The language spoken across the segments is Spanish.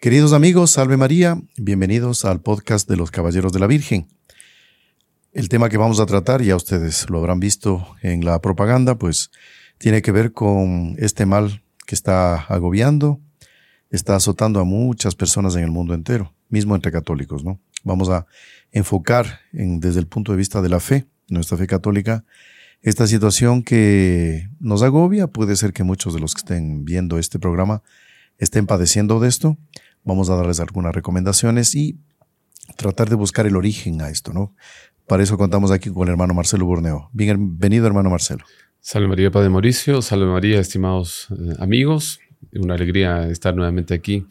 Queridos amigos, salve María, bienvenidos al podcast de los Caballeros de la Virgen. El tema que vamos a tratar, ya ustedes lo habrán visto en la propaganda, pues tiene que ver con este mal que está agobiando, está azotando a muchas personas en el mundo entero, mismo entre católicos, ¿no? Vamos a enfocar en, desde el punto de vista de la fe, nuestra fe católica, esta situación que nos agobia. Puede ser que muchos de los que estén viendo este programa estén padeciendo de esto Vamos a darles algunas recomendaciones y tratar de buscar el origen a esto, ¿no? Para eso contamos aquí con el hermano Marcelo Borneo. Bienvenido, hermano Marcelo. Salve María, Padre Mauricio. Salve María, estimados eh, amigos. Una alegría estar nuevamente aquí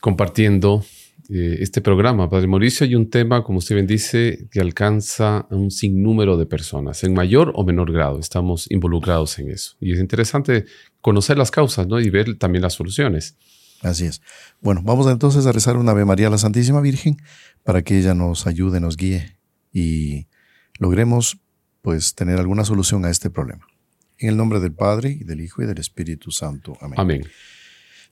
compartiendo eh, este programa, Padre Mauricio, y un tema, como usted bien dice, que alcanza a un sinnúmero de personas, en mayor o menor grado. Estamos involucrados en eso. Y es interesante conocer las causas ¿no? y ver también las soluciones. Así es. Bueno, vamos entonces a rezar una Ave María a la Santísima Virgen para que ella nos ayude, nos guíe y logremos pues tener alguna solución a este problema. En el nombre del Padre y del Hijo y del Espíritu Santo. Amén. Amén.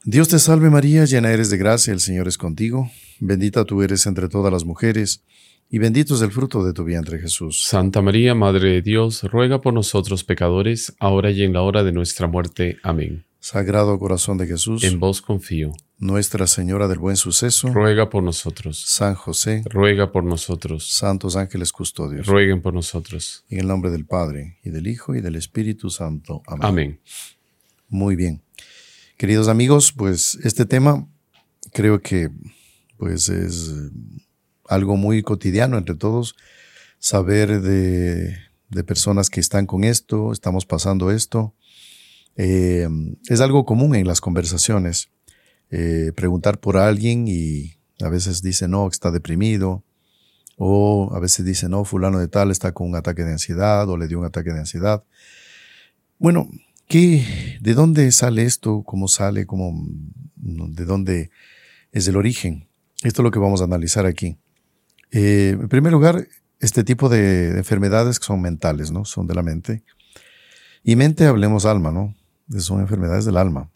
Dios te salve María, llena eres de gracia, el Señor es contigo, bendita tú eres entre todas las mujeres, y bendito es el fruto de tu vientre Jesús. Santa María, Madre de Dios, ruega por nosotros pecadores, ahora y en la hora de nuestra muerte. Amén. Sagrado Corazón de Jesús, en vos confío. Nuestra Señora del Buen Suceso, ruega por nosotros. San José, ruega por nosotros. Santos ángeles custodios, rueguen por nosotros. En el nombre del Padre, y del Hijo, y del Espíritu Santo. Amén. Amén. Muy bien. Queridos amigos, pues este tema creo que pues es algo muy cotidiano entre todos, saber de, de personas que están con esto, estamos pasando esto, eh, es algo común en las conversaciones, eh, preguntar por alguien y a veces dice no, está deprimido, o a veces dice no, fulano de tal está con un ataque de ansiedad o le dio un ataque de ansiedad. Bueno, ¿qué, ¿de dónde sale esto? ¿Cómo sale? ¿Cómo, ¿De dónde es el origen? Esto es lo que vamos a analizar aquí. Eh, en primer lugar, este tipo de enfermedades que son mentales, ¿no? Son de la mente. Y mente hablemos alma, ¿no? Son enfermedades del alma.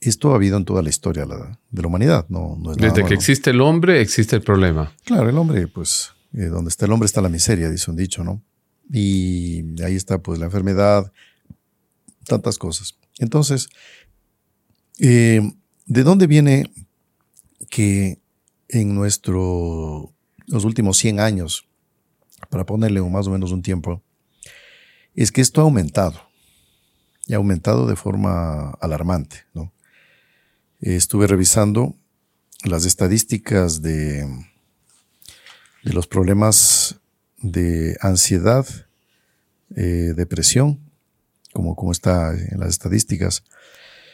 Esto ha habido en toda la historia de la humanidad, no, es Desde que existe el hombre, existe el problema. Claro, el hombre, pues, eh, donde está el hombre está la miseria, dice un dicho, ¿no? Y ahí está, pues, la enfermedad, tantas cosas. Entonces, eh, ¿de dónde viene que en nuestro, los últimos 100 años, para ponerle más o menos un tiempo, es que esto ha aumentado? Y ha aumentado de forma alarmante. ¿no? Estuve revisando las estadísticas de, de los problemas de ansiedad, eh, depresión, como, como está en las estadísticas.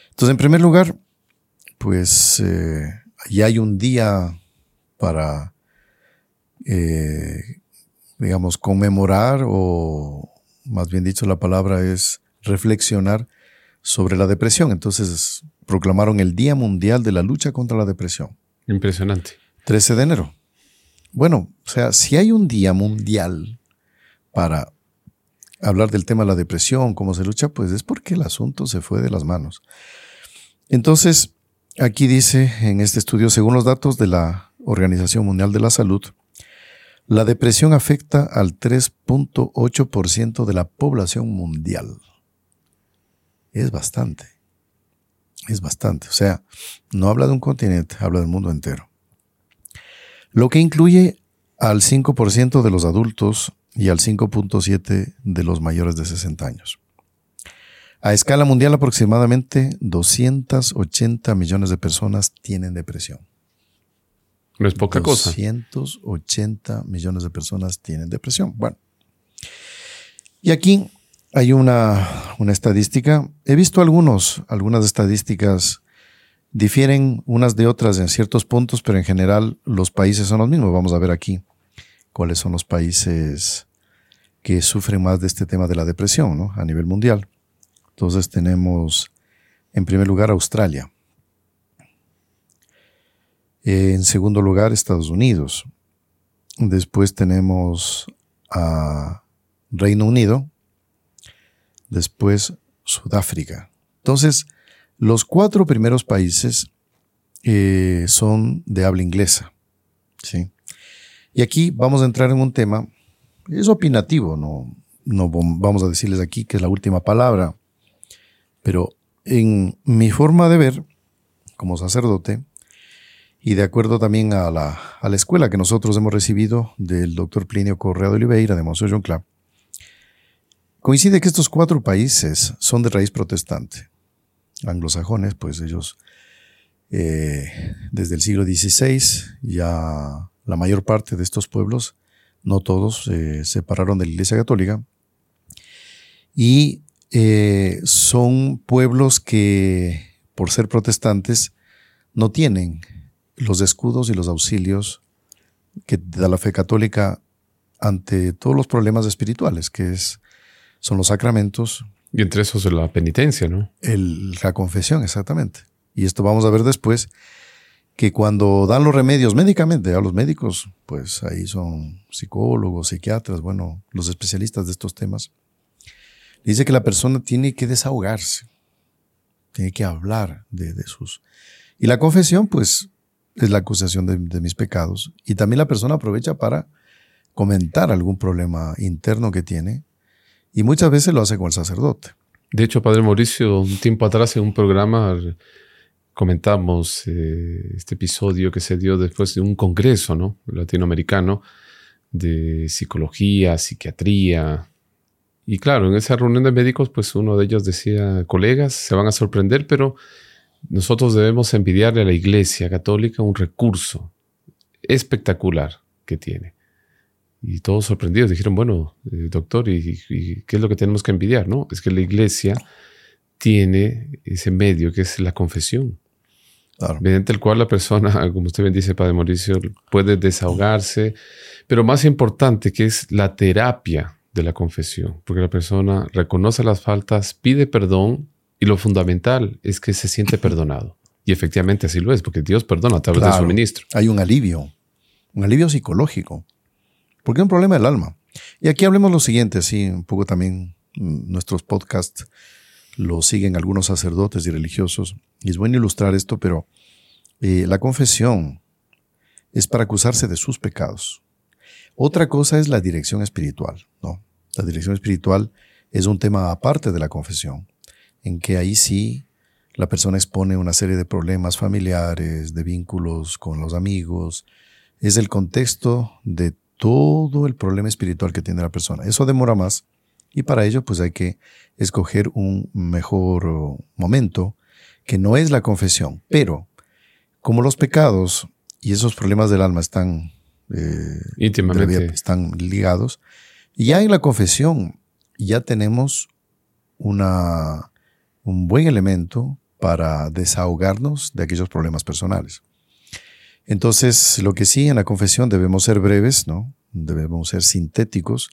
Entonces, en primer lugar, pues eh, ya hay un día para, eh, digamos, conmemorar o, más bien dicho, la palabra es reflexionar sobre la depresión. Entonces proclamaron el Día Mundial de la Lucha contra la Depresión. Impresionante. 13 de enero. Bueno, o sea, si hay un día mundial para hablar del tema de la depresión, cómo se lucha, pues es porque el asunto se fue de las manos. Entonces, aquí dice en este estudio, según los datos de la Organización Mundial de la Salud, la depresión afecta al 3.8% de la población mundial es bastante. Es bastante. O sea, no habla de un continente, habla del mundo entero. Lo que incluye al 5% de los adultos y al 5.7% de los mayores de 60 años. A escala mundial, aproximadamente 280 millones de personas tienen depresión. No es poca cosa. 280 millones de personas tienen depresión. Bueno. Y aquí hay una, estadística. He visto algunos, algunas estadísticas difieren unas de otras en ciertos puntos, pero en general los países son los mismos. Vamos a ver aquí cuáles son los países que sufren más de este tema de la depresión ¿no? a nivel mundial. Entonces tenemos en primer lugar Australia. En segundo lugar Estados Unidos. Después tenemos a Reino Unido después Sudáfrica. Entonces, los cuatro primeros países eh, son de habla inglesa. ¿sí? Y aquí vamos a entrar en un tema, es opinativo, no, no vamos a decirles aquí que es la última palabra, pero en mi forma de ver, como sacerdote, y de acuerdo también a la, a la escuela que nosotros hemos recibido del doctor Plinio Correa de Oliveira de Monseñor John Clapp, coincide que estos cuatro países son de raíz protestante. Anglosajones, pues ellos eh, desde el siglo XVI ya la mayor parte de estos pueblos, no todos, se eh, separaron de la Iglesia Católica y eh, son pueblos que, por ser protestantes, no tienen los escudos y los auxilios que da la fe católica ante todos los problemas espirituales, que es, son los sacramentos. Y entre esos la penitencia, ¿no? la confesión, exactamente. Y esto vamos a ver después, que cuando dan los remedios médicamente a los médicos, pues ahí son psicólogos, psiquiatras, bueno, los especialistas de estos temas, dice que la persona tiene que desahogarse, tiene que hablar de, sus... Y la confesión, pues, es la acusación de, de, mis pecados. Y también la persona aprovecha para comentar algún problema interno que tiene. Y muchas veces lo hace con el sacerdote. De hecho, Padre Mauricio, un tiempo atrás en un programa comentamos eh, este episodio que se dio después de un congreso ¿no? latinoamericano de psicología, psiquiatría. Y claro, en esa reunión de médicos, pues uno de ellos decía, colegas, se van a sorprender, pero nosotros debemos envidiarle a la Iglesia Católica un recurso espectacular que tiene. Y todos sorprendidos dijeron, bueno, eh, doctor, ¿y, ¿y, qué es lo que tenemos que envidiar? No, es que la Iglesia tiene ese medio que es la confesión mediante el cual la persona, como usted bien dice, Padre Mauricio, puede desahogarse, pero más importante que es la terapia de la confesión, porque la persona reconoce las faltas, pide perdón y lo fundamental es que se siente perdonado. Y efectivamente así lo es, porque Dios perdona a través de su ministro. Hay un alivio, un alivio psicológico, porque es un problema del alma. Y aquí hablemos lo siguiente, así un poco también mm, nuestros podcasts lo siguen algunos sacerdotes y religiosos. Y es bueno ilustrar esto, pero eh, la confesión es para acusarse de sus pecados. Otra cosa es la dirección espiritual, ¿no? La dirección espiritual es un tema aparte de la confesión, en que ahí sí la persona expone una serie de problemas familiares, de vínculos con los amigos. Es el contexto de todo el problema espiritual que tiene la persona. Eso demora más y para ello, pues hay que escoger un mejor momento, que no es la confesión. Pero, como los pecados y esos problemas del alma están eh, íntimamente están ligados, ya en la confesión ya tenemos una, un buen elemento para desahogarnos de aquellos problemas personales. Entonces, lo que sí, en la confesión debemos ser breves, ¿no? Debemos ser sintéticos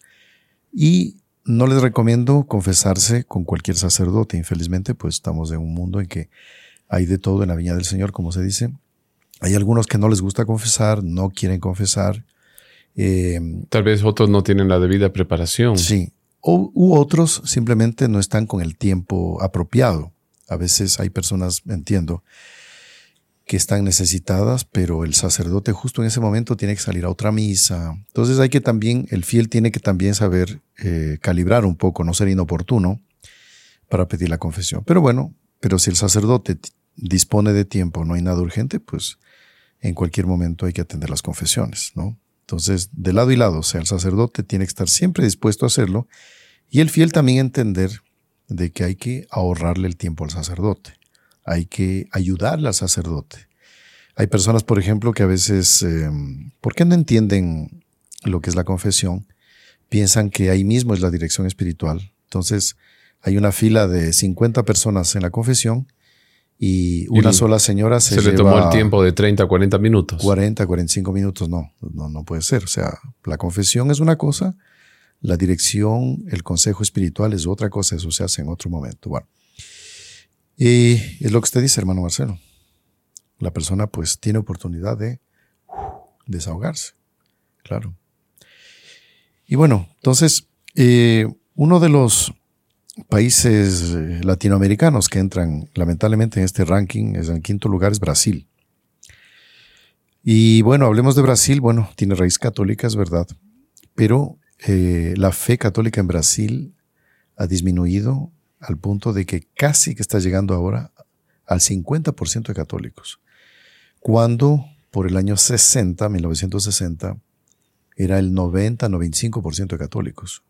y no les recomiendo confesarse con cualquier sacerdote. Infelizmente, pues estamos en un mundo en que hay de todo en la viña del Señor, como se dice. Hay algunos que no les gusta confesar, no quieren confesar. Em, Tal vez otros no tienen la debida preparación. Sí. O, u otros simplemente no están con el tiempo apropiado. A veces hay personas, entiendo, que están necesitadas, pero el sacerdote justo en ese momento tiene que salir a otra misa. Entonces hay que también, el fiel tiene que también saber eh, calibrar un poco, no ser inoportuno para pedir la confesión. Pero bueno, pero si el sacerdote dispone de tiempo, no hay nada urgente, pues en cualquier momento hay que atender las confesiones, ¿no? Entonces, de lado y lado, o sea, el sacerdote tiene que estar siempre dispuesto a hacerlo y el fiel también entender de que hay que ahorrarle el tiempo al sacerdote hay que ayudarle al sacerdote. Hay personas, por ejemplo, que a veces, em, ¿por qué no entienden lo que es la confesión? Piensan que ahí mismo es la dirección espiritual. Entonces, hay una fila de 50 personas en la confesión y una sola señora se, se le tomó el tiempo de 30 a 40 minutos. 40, 45 minutos, no, no, no puede ser. O sea, la confesión es una cosa, la dirección, el consejo espiritual es otra cosa, eso se hace en otro momento. Bueno, y es lo que usted dice, hermano Marcelo. La persona pues tiene oportunidad de desahogarse. Claro. Y bueno, entonces, eh, uno de los países eh, latinoamericanos que entran lamentablemente en este ranking, es en quinto lugar, es Brasil. Y bueno, hablemos de Brasil. Bueno, tiene raíz católica, es verdad. Pero eh, la fe católica en Brasil ha disminuido al punto de que casi que está llegando ahora al 50% de católicos. Cuando por el año 60, 1960, era el 90-95% de católicos.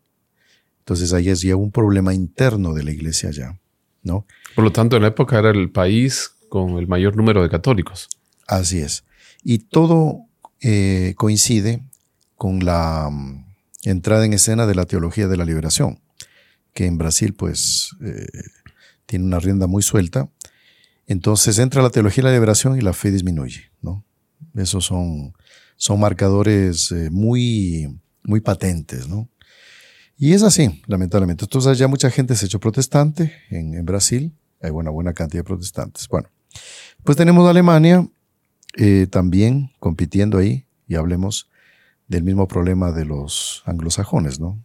Entonces ahí es ya un problema interno de la iglesia ya, ¿no? Por lo tanto, en la época era el país con el mayor número de católicos. Así es. Y todo eh, coincide con la mm, entrada en escena de la teología de la liberación, que en Brasil pues eh, tiene una rienda muy suelta. Entonces entra la teología de la liberación y la fe disminuye, ¿no? Esos son, son marcadores eh, muy, muy patentes, ¿no? Y es así, lamentablemente. Entonces ya mucha gente se ha hecho protestante en, en Brasil. Hay una buena cantidad de protestantes. Bueno, pues tenemos Alemania eh, también compitiendo ahí y hablemos del mismo problema de los anglosajones, ¿no?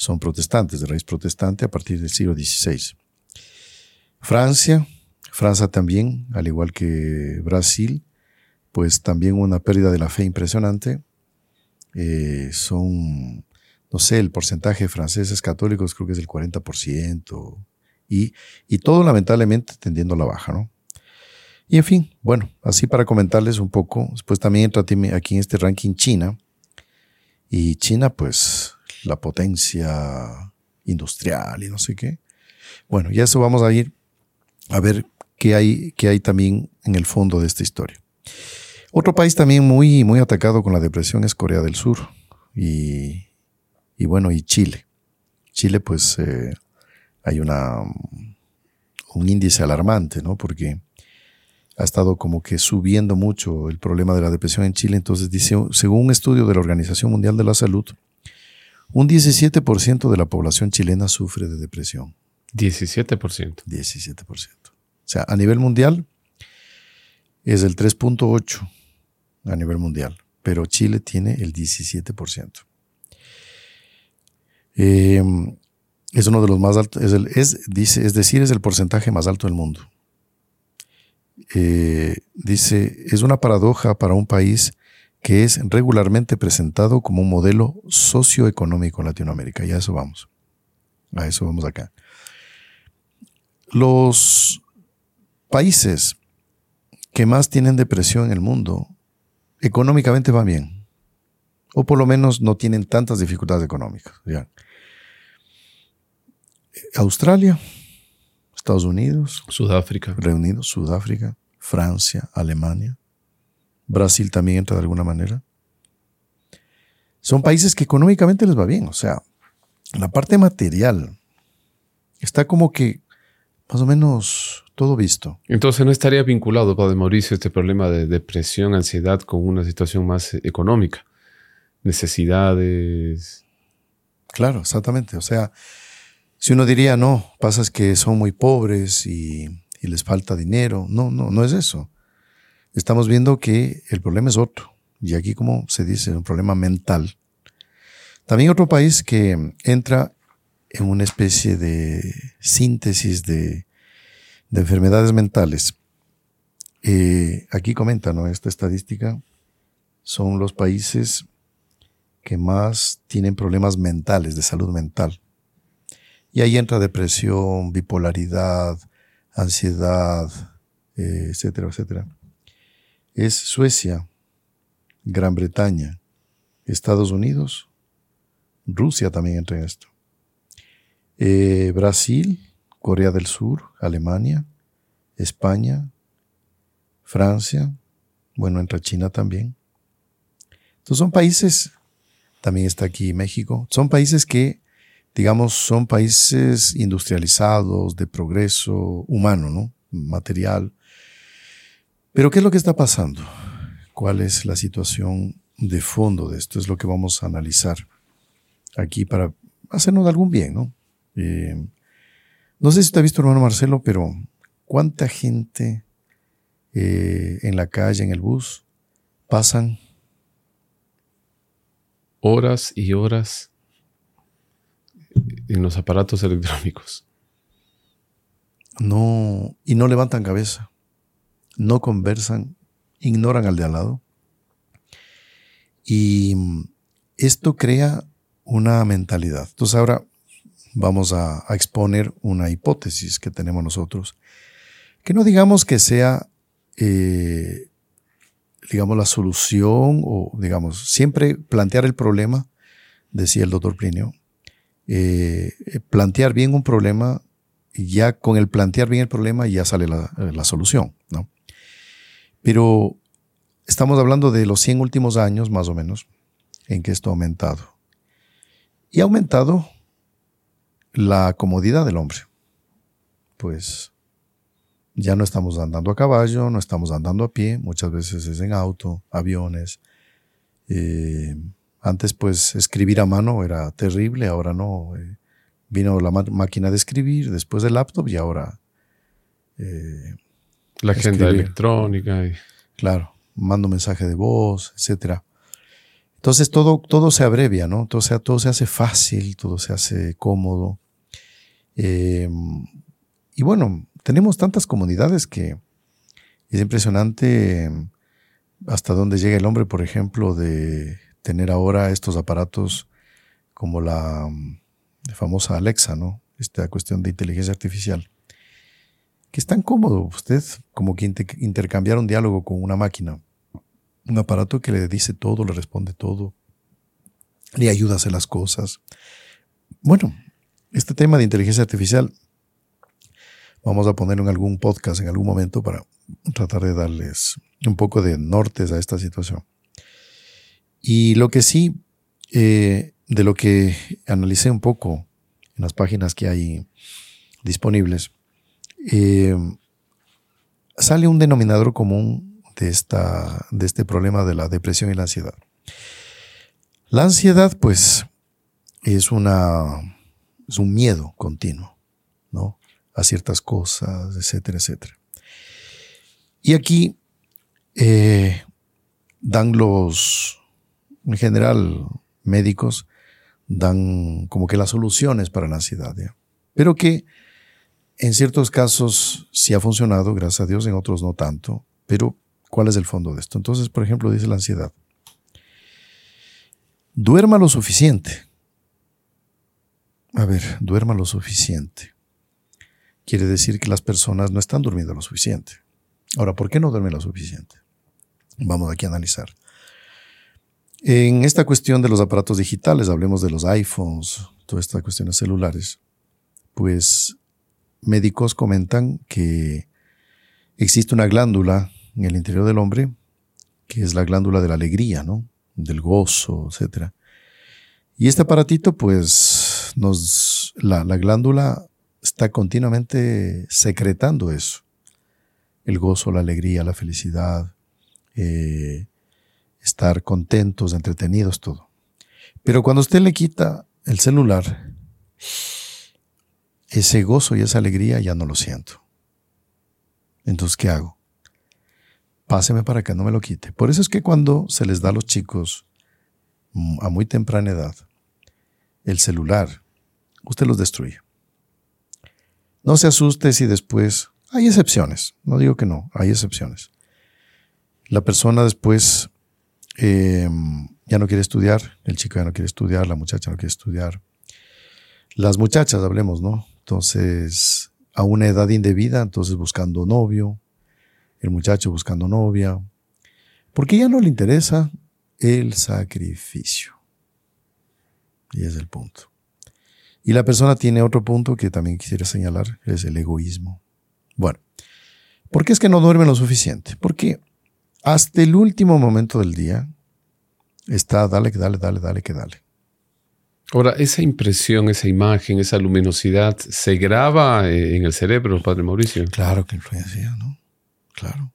Son protestantes, de raíz protestante a partir del siglo XVI. Francia, Francia también, al igual que Brasil, pues también una pérdida de la fe impresionante. Eh, son, no sé, el porcentaje de franceses católicos creo que es del 40%, y, y todo lamentablemente tendiendo a la baja, ¿no? Y en fin, bueno, así para comentarles un poco, después también entra aquí en este ranking China, y China pues la potencia industrial y no sé qué. Bueno, y eso vamos a ir a ver qué hay, qué hay también en el fondo de esta historia. Otro país también muy, muy atacado con la depresión es Corea del Sur y, y bueno, y Chile. Chile pues eh, hay una, un índice alarmante, ¿no? Porque ha estado como que subiendo mucho el problema de la depresión en Chile. Entonces dice, según un estudio de la Organización Mundial de la Salud, un 17% de la población chilena sufre de depresión. 17%. 17%. O sea, a nivel mundial es el 3.8 a nivel mundial, pero Chile tiene el 17%. Eh, es uno de los más altos, es, dice, es decir, es el porcentaje más alto del mundo. Eh, dice, es una paradoja para un país que es regularmente presentado como un modelo socioeconómico en Latinoamérica. Y a eso vamos. A eso vamos acá. Los países que más tienen depresión en el mundo, económicamente van bien. O por lo menos no tienen tantas dificultades económicas. Australia, Estados Unidos, Sudáfrica, Reunidos, Sudáfrica, Francia, Alemania, Brasil también entra de alguna manera. Son países que económicamente les va bien, o sea, la parte material está como que más o menos todo visto. Entonces no estaría vinculado, Padre Mauricio, este problema de depresión, ansiedad con una situación más económica, necesidades. Claro, exactamente. O sea, si uno diría, no, pasa es que son muy pobres y, les falta dinero. No, no, no es eso. Estamos viendo que el problema es otro. Y aquí, como se dice, un problema mental. También otro país que entra en una especie de síntesis de, enfermedades mentales. Eh, aquí comenta, ¿no? Esta estadística son los países que más tienen problemas mentales, de salud mental. Y ahí entra depresión, bipolaridad, ansiedad, eh, etcétera, etcétera. Es Suecia, Gran Bretaña, Estados Unidos, Rusia también entra en esto. Eh, Brasil, Corea del Sur, Alemania, España, Francia, bueno, entra China también. Entonces son países, también está aquí México, son países que digamos, son países industrializados, de progreso humano, ¿no? Material. Pero ¿qué es lo que está pasando? ¿Cuál es la situación de fondo de esto? Es lo que vamos a analizar aquí para hacernos algún bien, ¿no? Eh, no sé si te ha visto, hermano Marcelo, pero ¿cuánta gente eh, en la calle, en el bus, pasan horas y horas en los aparatos electrónicos. No, y no levantan cabeza, no conversan ignoran al de al lado. Y esto crea una mentalidad. Entonces ahora vamos a, exponer una hipótesis que tenemos nosotros, que no digamos que sea, eh, digamos, la solución o, digamos, siempre plantear el problema, decía el doctor Plinio, eh, plantear bien un problema ya con el plantear bien el problema ya sale la, la solución, ¿no? Pero estamos hablando de los 100 últimos años, más o menos, en que esto ha aumentado. Y ha aumentado la comodidad del hombre. Pues ya no estamos andando a caballo, no estamos andando a pie, muchas veces es en auto, aviones. Eh, antes pues escribir a mano era terrible, ahora no. Eh, vino la máquina de escribir, después del laptop y ahora... Eh, la agenda electrónica. Y... Claro, mando mensaje de voz, etcétera. Entonces todo, todo se abrevia, ¿no? Todo se, todo se hace fácil, todo se hace cómodo. Em, y bueno, tenemos tantas comunidades que es impresionante em, hasta dónde llega el hombre, por ejemplo, de tener ahora estos aparatos como la, famosa Alexa, ¿no? Esta cuestión de inteligencia artificial. Que es tan cómodo usted como que intercambiar un diálogo con una máquina un aparato que le dice todo, le responde todo, le ayuda a hacer las cosas. Bueno, este tema de inteligencia artificial vamos a ponerlo en algún podcast en algún momento para tratar de darles un poco de nortes a esta situación. Y lo que sí, eh, de lo que analicé un poco en las páginas que hay disponibles, eh, sale un denominador común de, esta, de este problema de la depresión y la ansiedad. La ansiedad, pues, es, una, es un miedo continuo, ¿no? A ciertas cosas, etcétera, etcétera. Y aquí eh, dan los, en general, médicos, dan como que las soluciones para la ansiedad, pero que en ciertos casos sí ha funcionado, gracias a Dios, en otros no tanto, pero ¿Cuál es el fondo de esto? Entonces, por ejemplo, dice la ansiedad. Duerma lo suficiente. A ver, duerma lo suficiente. Quiere decir que las personas no están durmiendo lo suficiente. Ahora, ¿por qué no duermen lo suficiente? Vamos aquí a analizar. En esta cuestión de los aparatos digitales, hablemos de los iPhones, todas estas cuestiones celulares, pues médicos comentan que existe una glándula en el interior del hombre, que es la glándula de la alegría, ¿no? Del gozo, etc. Y este aparatito, pues, nos, la, glándula está continuamente secretando eso. El gozo, la alegría, la felicidad, eh, estar contentos, entretenidos, todo. Pero cuando usted le quita el celular, ese gozo y esa alegría ya no lo siento. Entonces, ¿qué hago? páseme para que no me lo quite. Por eso es que cuando se les da a los chicos mm, a muy temprana edad el celular, usted los destruye. No se asuste si después, hay excepciones, no digo que no, hay excepciones. La persona después em, ya no quiere estudiar, el chico ya no quiere estudiar, la muchacha no quiere estudiar. Las muchachas, hablemos, ¿no? Entonces, a una edad indebida, entonces buscando novio, el muchacho buscando novia, porque ya no le interesa el sacrificio. Y es el punto. Y la persona tiene otro punto que también quisiera señalar, es el egoísmo. Bueno, ¿por qué es que no duerme lo suficiente? Porque hasta el último momento del día está dale, dale, dale, dale, que dale. Ahora, esa impresión, esa imagen, esa luminosidad, ¿se graba eh, en el cerebro, Padre Mauricio? Claro que influencia, ¿no? Claro.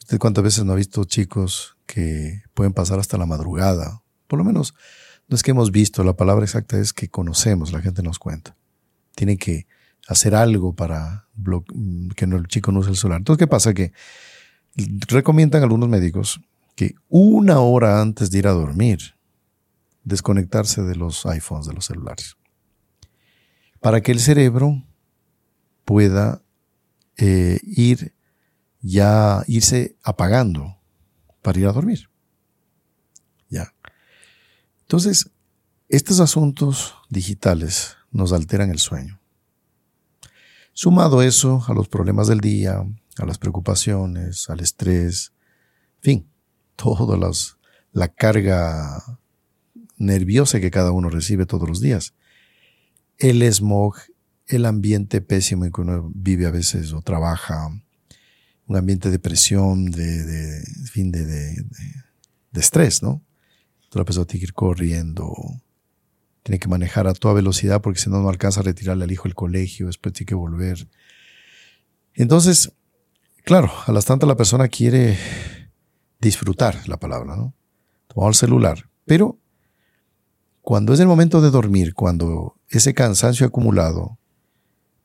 ¿Usted cuántas veces no ha visto chicos que pueden pasar hasta la madrugada? Por lo menos no es que hemos visto, la palabra exacta es que conocemos, la gente nos cuenta. Tiene que hacer algo para que el chico no use el celular. Entonces, ¿qué pasa? Que recomiendan algunos médicos que una hora antes de ir a dormir, desconectarse de los iPhones, de los celulares, para que el cerebro pueda eh, ir ya irse apagando para ir a dormir. Ya. Entonces, estos asuntos digitales nos alteran el sueño. Sumado eso a los problemas del día, a las preocupaciones, al estrés, en fin, toda la carga nerviosa que cada uno recibe todos los días. El smog, el ambiente pésimo en que uno vive a veces o trabaja, un ambiente de presión, de, fin, de, de, estrés, ¿no? Toda la persona tiene que ir corriendo, tiene que manejar a toda velocidad porque si no, no alcanza a retirarle al hijo del colegio, después tiene que volver. Entonces, claro, a las tantas la persona quiere disfrutar la palabra, ¿no? Tomar el celular, pero cuando es el momento de dormir, cuando ese cansancio acumulado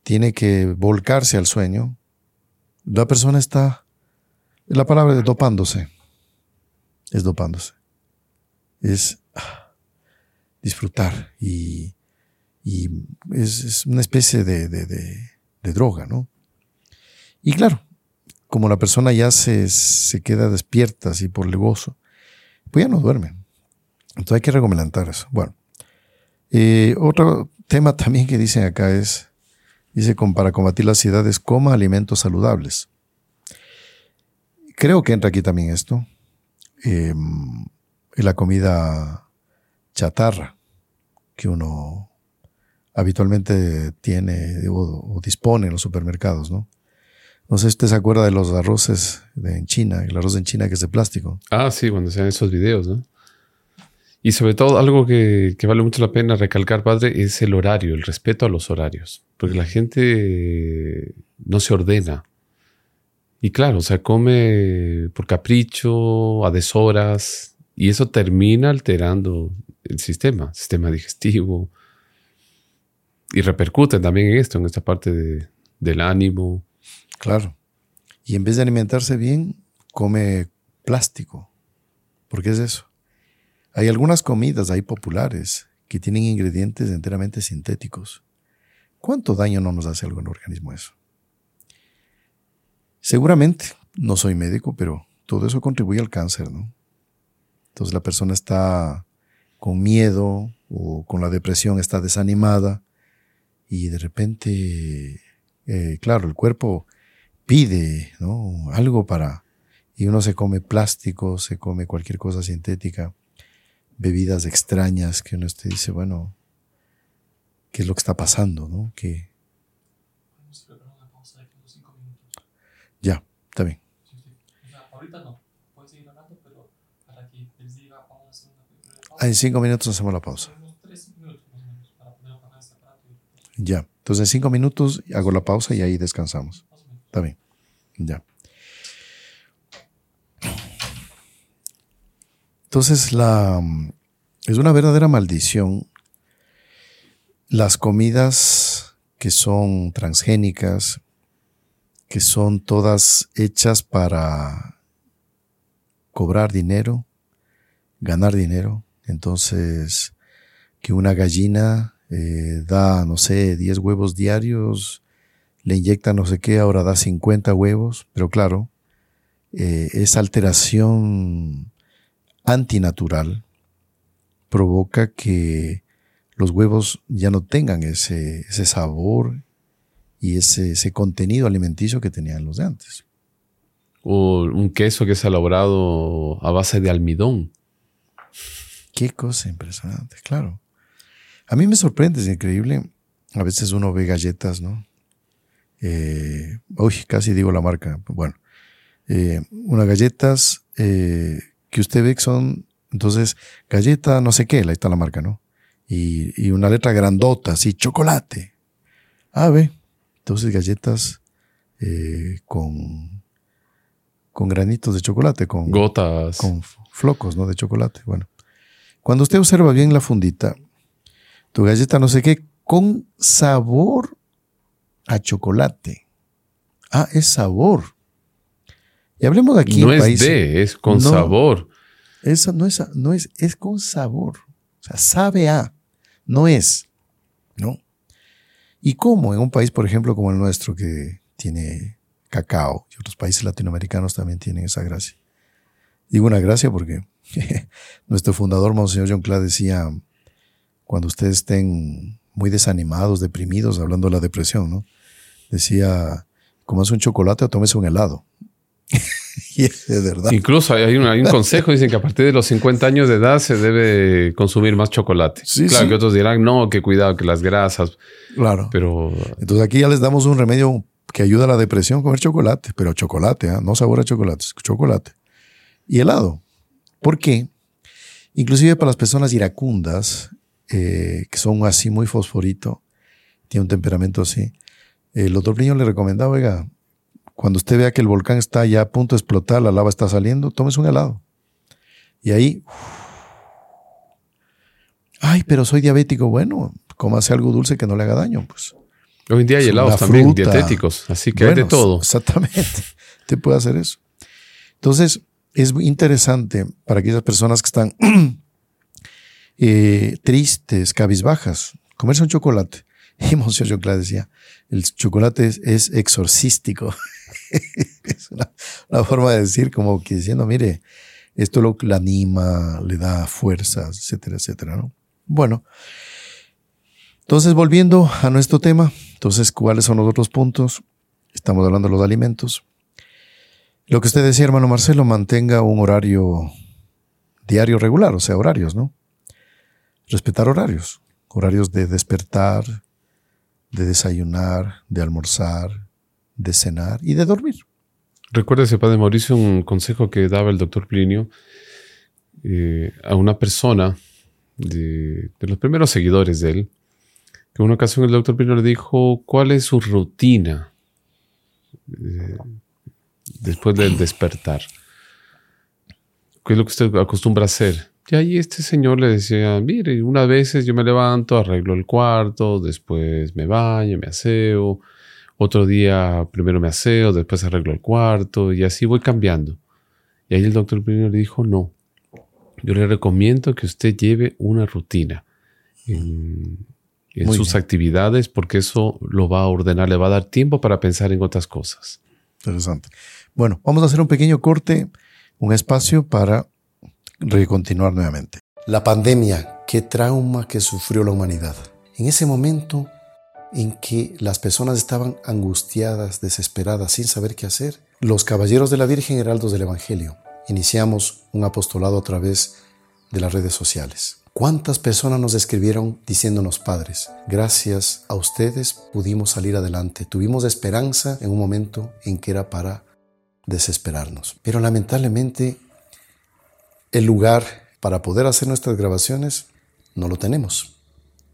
tiene que volcarse al sueño, la persona está, la palabra es dopándose, es dopándose, es ah, disfrutar y, es, una especie de, de, droga, ¿no? Y claro, como la persona ya se, se queda despierta así por el gozo, pues ya no duerme. Entonces hay que recomendar eso. Bueno, eh, otro tema también que dicen acá es, dice, para combatir la ansiedad coma alimentos saludables. Creo que entra aquí también esto. Eh, la comida chatarra que uno habitualmente tiene o, dispone en los supermercados, ¿no? No sé si usted se acuerda de los arroces en China, el arroz en China que es de plástico. Ah, sí, cuando se esos videos, ¿no? Y sobre todo, algo que, vale mucho la pena recalcar, padre, es el horario, el respeto a los horarios. Porque la gente no se ordena. Y claro, o sea, come por capricho, a deshoras, y eso termina alterando el sistema, sistema digestivo. Y repercute también en esto, en esta parte del ánimo. Claro. Y en vez de alimentarse bien, come plástico. ¿Por qué es eso? Hay algunas comidas ahí populares que tienen ingredientes enteramente sintéticos. ¿Cuánto daño no nos hace algo en el organismo eso? Seguramente, no soy médico, pero todo eso contribuye al cáncer, ¿no? Entonces la persona está con miedo o con la depresión, está desanimada y de repente, eh, claro, el cuerpo pide ¿no? algo para... Y uno se come plástico, se come cualquier cosa sintética bebidas extrañas que uno te dice, bueno, ¿qué es lo que está pasando? ¿no? Que... Ya, está bien. Ahorita no, puedes seguir hablando, pero para que les diga, vamos a hacer una pausa. en cinco minutos hacemos la pausa. Ya, entonces en cinco minutos hago la pausa y ahí descansamos. Está bien, ya. Entonces, la, es una verdadera maldición las comidas que son transgénicas, que son todas hechas para cobrar dinero, ganar dinero. Entonces, que una gallina eh, da, no sé, 10 huevos diarios, le inyecta no sé qué, ahora da 50 huevos, pero claro, eh, esa alteración antinatural provoca que los huevos ya no tengan ese, ese sabor y ese, ese, contenido alimenticio que tenían los de antes. O un queso que es elaborado a base de almidón. Qué cosa impresionante, claro. A mí me sorprende, es increíble. A veces uno ve galletas, ¿no? Eh, uy, casi digo la marca. Bueno, eh, unas galletas eh, que usted ve que son, entonces, galleta, no sé qué, ahí está la marca, ¿no? Y, una letra grandota, así, chocolate. Ah, ve. Entonces, galletas eh, con, con granitos de chocolate, con gotas. Con flocos, ¿no? De chocolate. Bueno, cuando usted observa bien la fundita, tu galleta no sé qué, con sabor a chocolate. Ah, es sabor. Y hablemos de aquí. No es de, es con sabor. Eso no es, no es, es con sabor. O sea, sabe a, no es. ¿No? ¿Y cómo en un país, por ejemplo, como el nuestro, que tiene cacao. Y otros países latinoamericanos también tienen esa gracia. Digo una gracia porque nuestro fundador, Monseñor John Clay, decía, cuando ustedes estén muy desanimados, deprimidos, hablando de la depresión, ¿no? Decía, comas un chocolate o tomes un helado. y es verdad. Incluso hay un, hay un consejo, dicen que a partir de los 50 años de edad se debe consumir más chocolate. claro que otros dirán, no, que cuidado, que las grasas. Claro. Pero... Entonces aquí ya les damos un remedio que ayuda a la depresión, comer chocolate, pero chocolate, ¿eh? no sabor a chocolate, chocolate. Y helado. ¿Por qué? Inclusive para las personas iracundas, eh, que son así muy fosforito, tiene un temperamento así, el doctor Pliño le recomendaba, oiga, cuando usted vea que el volcán está ya a punto de explotar, la lava está saliendo, tómese un helado. Y ahí, ay, pero soy diabético, bueno, cómase algo dulce que no le haga daño, pues. Hoy en día hay helados también dietéticos, así que hay de todo. Exactamente, te puede hacer eso. Entonces, es interesante para aquellas personas que están eh, tristes, cabizbajas, comerse un chocolate. Y Monsieur decía, el chocolate es, exorcístico. es una, forma de decir como que diciendo, mire, esto lo anima, le da fuerzas, etcétera, etcétera, ¿no? Bueno, entonces volviendo a nuestro tema, entonces, ¿cuáles son los otros puntos? Estamos hablando de los alimentos. Lo que usted decía, hermano Marcelo, mantenga un horario diario regular, o sea, horarios, ¿no? Respetar horarios, horarios de despertar, de desayunar, de almorzar, de cenar y de dormir. Recuérdese, Padre Mauricio, un consejo que daba el doctor Plinio eh, a una persona de, los primeros seguidores de él, que en una ocasión el doctor Plinio le dijo, ¿cuál es su rutina eh, después del despertar? ¿Qué es lo que usted acostumbra a hacer? Y ahí este señor le decía, mire, unas veces yo me levanto, arreglo el cuarto, después me baño, me aseo, otro día primero me aseo, después arreglo el cuarto y así voy cambiando. Y ahí el doctor primero le dijo, no, yo le recomiendo que usted lleve una rutina en, sus actividades porque eso lo va a ordenar, le va a dar tiempo para pensar en otras cosas. Interesante. Bueno, vamos a hacer un pequeño corte, un espacio para recontinuar nuevamente. La pandemia, qué trauma que sufrió la humanidad. En ese momento en que las personas estaban angustiadas, desesperadas, sin saber qué hacer, los caballeros de la Virgen Heraldos del Evangelio iniciamos un apostolado a través de las redes sociales. ¿Cuántas personas nos escribieron diciéndonos, padres, gracias a ustedes pudimos salir adelante, tuvimos esperanza en un momento en que era para desesperarnos? Pero lamentablemente el lugar para poder hacer nuestras grabaciones no lo tenemos.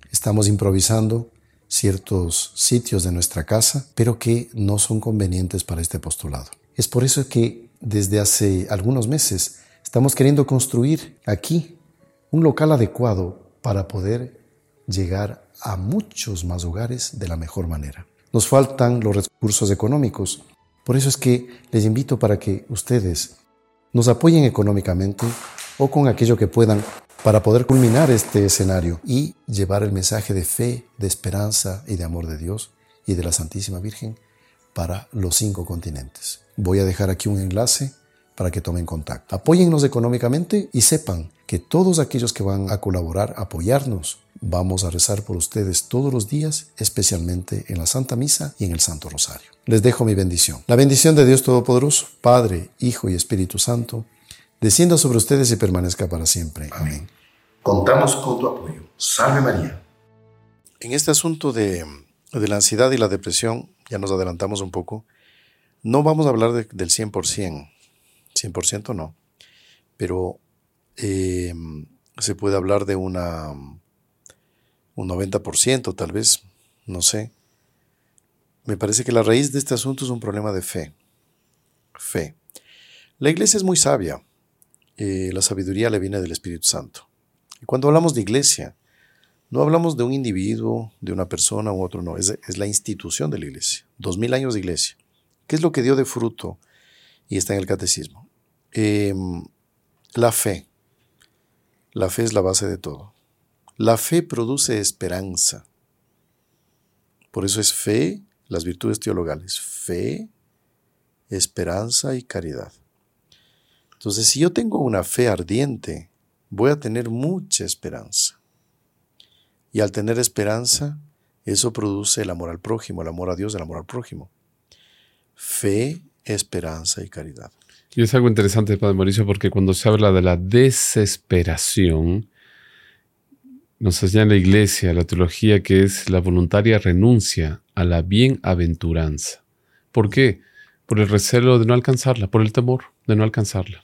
Estamos improvisando ciertos sitios de nuestra casa, pero que no son convenientes para este postulado. Es por eso que desde hace algunos meses estamos queriendo construir aquí un local adecuado para poder llegar a muchos más hogares de la mejor manera. Nos faltan los recursos económicos, por eso es que les invito para que ustedes nos apoyen económicamente o con aquello que puedan para poder culminar este escenario y llevar el mensaje de fe, de esperanza y de amor de Dios y de la Santísima Virgen para los cinco continentes. Voy a dejar aquí un enlace para que tomen contacto. Apóyennos económicamente y sepan que todos aquellos que van a colaborar, apoyarnos, vamos a rezar por ustedes todos los días, especialmente en la Santa Misa y en el Santo Rosario. Les dejo mi bendición. La bendición de Dios Todopoderoso, Padre, Hijo y Espíritu Santo, descienda sobre ustedes y permanezca para siempre. Amén. Contamos con tu apoyo. Salve María. En este asunto de, la ansiedad y la depresión, ya nos adelantamos un poco, no vamos a hablar del 100%, 100% no, pero eh, se puede hablar de una, un 90% tal vez, no sé. Me parece que la raíz de este asunto es un problema de fe. Fe. La iglesia es muy sabia. Eh, la sabiduría le viene del Espíritu Santo. Y cuando hablamos de iglesia, no hablamos de un individuo, de una persona u otro, no, es, es la institución de la iglesia. Dos mil años de iglesia. ¿Qué es lo que dio de fruto? Y está en el catecismo. Em, la fe. La fe es la base de todo. La fe produce esperanza. Por eso es fe, las virtudes teologales. Fe, esperanza y caridad. Entonces, si yo tengo una fe ardiente, voy a tener mucha esperanza. Y al tener esperanza, eso produce el amor al prójimo, el amor a Dios, el amor al prójimo. Fe, esperanza y caridad. Y es algo interesante, Padre Mauricio, porque cuando se habla de la desesperación, nos enseña la iglesia, la teología, que es la voluntaria renuncia a la bienaventuranza. ¿Por qué? Por el recelo de no alcanzarla, por el temor de no alcanzarla.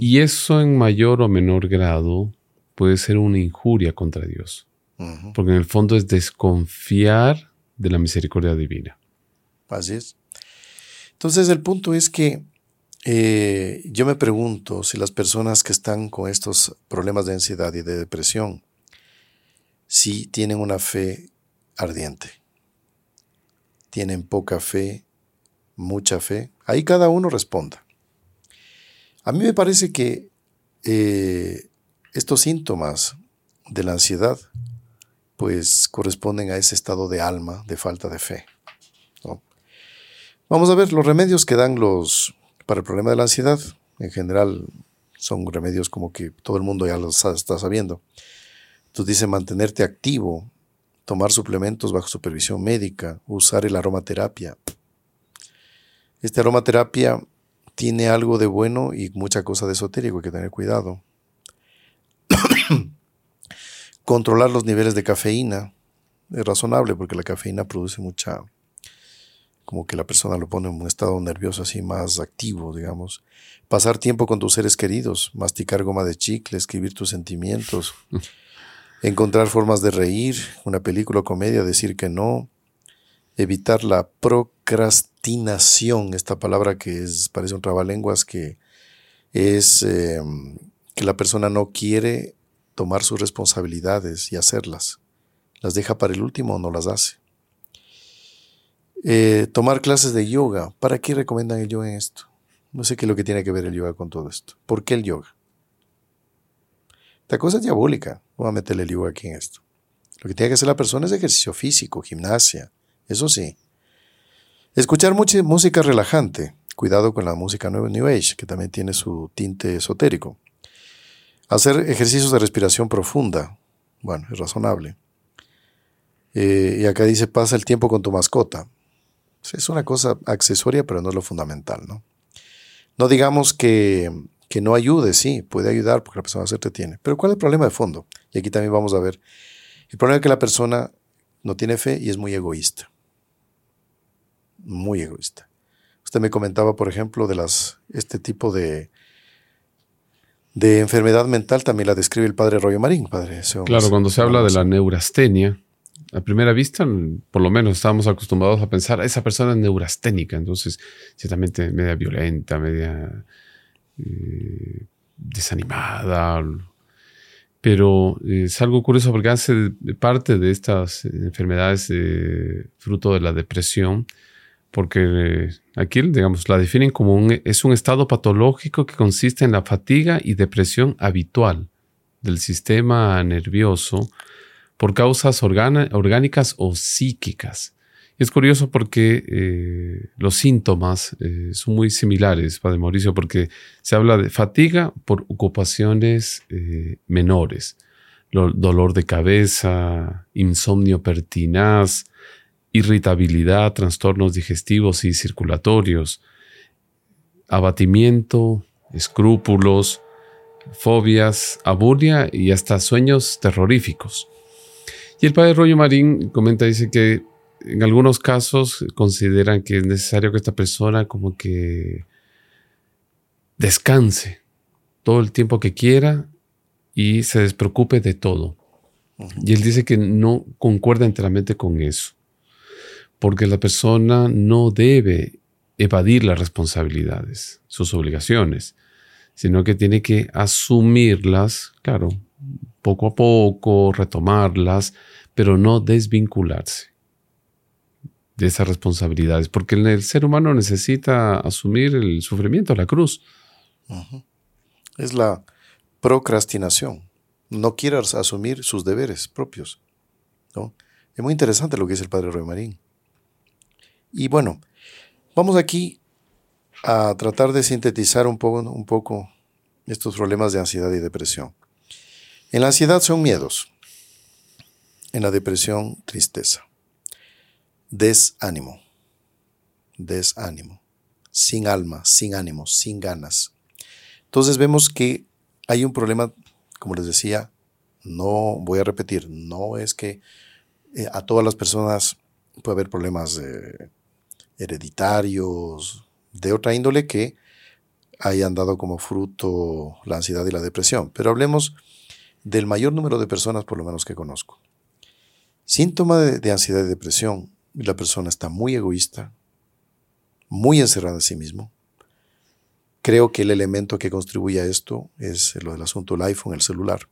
Y eso en mayor o menor grado puede ser una injuria contra Dios. Porque en el fondo es desconfiar de la misericordia divina. Así es. Entonces el punto es que eh, yo me pregunto si las personas que están con estos problemas de ansiedad y de depresión, si tienen una fe ardiente, tienen poca fe, mucha fe, ahí cada uno responda. A mí me parece que eh, estos síntomas de la ansiedad pues corresponden a ese estado de alma, de falta de fe. Vamos a ver los remedios que dan los para el problema de la ansiedad. En general son remedios como que todo el mundo ya los está sabiendo. Entonces dice mantenerte activo, tomar suplementos bajo supervisión médica, usar el aromaterapia. Esta aromaterapia tiene algo de bueno y mucha cosa de esotérico, hay que tener cuidado. Controlar los niveles de cafeína es razonable porque la cafeína produce mucha, como que la persona lo pone en un estado nervioso así más activo, digamos. Pasar tiempo con tus seres queridos, masticar goma de chicle, escribir tus sentimientos, encontrar formas de reír, una película o comedia, decir que no, evitar la procrastinación, esta palabra que es, parece un trabalenguas, que es em, que la persona no quiere tomar sus responsabilidades y hacerlas. Las deja para el último o no las hace. Eh, tomar clases de yoga. ¿Para qué recomiendan el yoga en esto? No sé qué es lo que tiene que ver el yoga con todo esto. ¿Por qué el yoga? Esta cosa es diabólica. Voy a meterle el yoga aquí en esto. Lo que tiene que hacer la persona es ejercicio físico, gimnasia, eso sí. Escuchar mucha música relajante. Cuidado con la música New Age, que también tiene su tinte esotérico. Hacer ejercicios de respiración profunda. Bueno, es razonable. Eh, y acá dice, pasa el tiempo con tu mascota. Es una cosa accesoria, pero no es lo fundamental, ¿no? No digamos que, que no ayude, sí, puede ayudar porque la persona se entretiene. Pero ¿cuál es el problema de fondo? Y aquí también vamos a ver. El problema es que la persona no tiene fe y es muy egoísta muy egoísta. Usted me comentaba, por ejemplo, de las, este tipo de, de enfermedad mental, también la describe el padre Royo Marín, padre. claro, cuando se habla de la neurastenia, a primera vista, por lo menos estábamos acostumbrados a pensar, esa persona es neurasténica, entonces ciertamente media violenta, media eh, desanimada. Pero es algo curioso porque hace parte de estas enfermedades fruto de la depresión porque eh, aquí, digamos, la definen como es un estado patológico que consiste en la fatiga y depresión habitual del sistema nervioso por causas orgánicas o psíquicas. Es curioso porque eh, los síntomas eh, son muy similares, Padre Mauricio, porque se habla de fatiga por ocupaciones menores, dolor de cabeza, insomnio pertinaz, irritabilidad, trastornos digestivos y circulatorios, abatimiento, escrúpulos, fobias, aburia y hasta sueños terroríficos. Y el padre Rollo Marín comenta, dice que en algunos casos consideran que es necesario que esta persona como que descanse todo el tiempo que quiera y se despreocupe de todo. Y él dice que no concuerda enteramente con eso porque la persona no debe evadir las responsabilidades, sus obligaciones, sino que tiene que asumirlas, claro, poco a poco, retomarlas, pero no desvincularse de esas responsabilidades, porque el ser humano necesita asumir el sufrimiento, la cruz. Es la procrastinación. No quiere asumir sus deberes propios. Es muy interesante lo que dice el padre Roy Marín. Y bueno, vamos aquí a tratar de sintetizar un poco, un poco estos problemas de ansiedad y depresión. En la ansiedad son miedos, en la depresión tristeza, desánimo, desánimo, sin alma, sin ánimo, sin ganas. Entonces vemos que hay un problema, como les decía, no voy a repetir, no es que eh, a todas las personas puede haber problemas hereditarios, de otra índole que hayan dado como fruto la ansiedad y la depresión. Pero hablemos del mayor número de personas, por lo menos que conozco. Síntoma de, ansiedad y depresión, la persona está muy egoísta, muy encerrada en sí mismo. Creo que el elemento que contribuye a esto es lo del asunto del iPhone, el celular.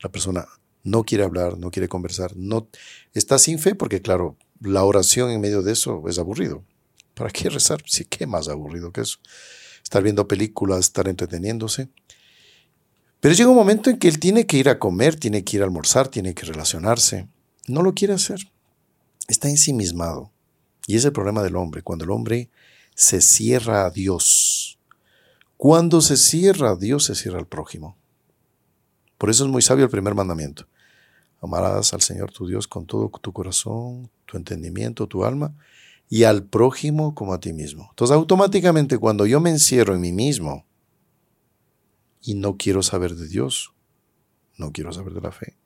La persona no quiere hablar, no quiere conversar, no está sin fe porque claro, la oración en medio de eso es aburrido. ¿Para qué rezar? Sí, qué más aburrido que eso. Estar viendo películas, estar entreteniéndose. Pero llega un momento en que él tiene que ir a comer, tiene que ir a almorzar, tiene que relacionarse. No lo quiere hacer. Está ensimismado. Y es el problema del hombre, cuando el hombre se cierra a Dios. Cuando se cierra a Dios, se cierra al prójimo. Por eso es muy sabio el primer mandamiento. Amarás al Señor tu Dios con todo tu corazón, tu entendimiento, tu alma, y al prójimo como a ti mismo. Entonces automáticamente cuando yo me encierro en mí mismo y no quiero saber de Dios, no quiero saber de la fe,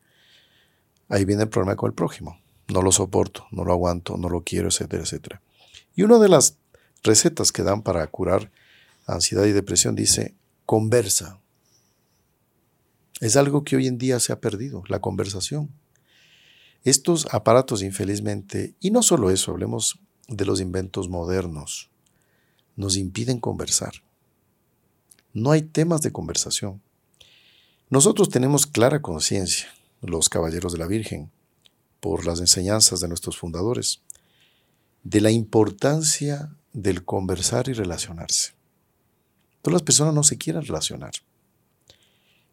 ahí viene el problema con el prójimo. No lo soporto, no lo aguanto, no lo quiero, etcétera, etcétera. Y una de las recetas que dan para curar ansiedad y depresión dice, conversa. Es algo que hoy en día se ha perdido, la conversación. Estos aparatos, infelizmente, y no solo eso, hablemos de los inventos modernos, nos impiden conversar. No hay temas de conversación. Nosotros tenemos clara conciencia, los caballeros de la Virgen, por las enseñanzas de nuestros fundadores, de la importancia del conversar y relacionarse. Todas las personas no se quieren relacionar.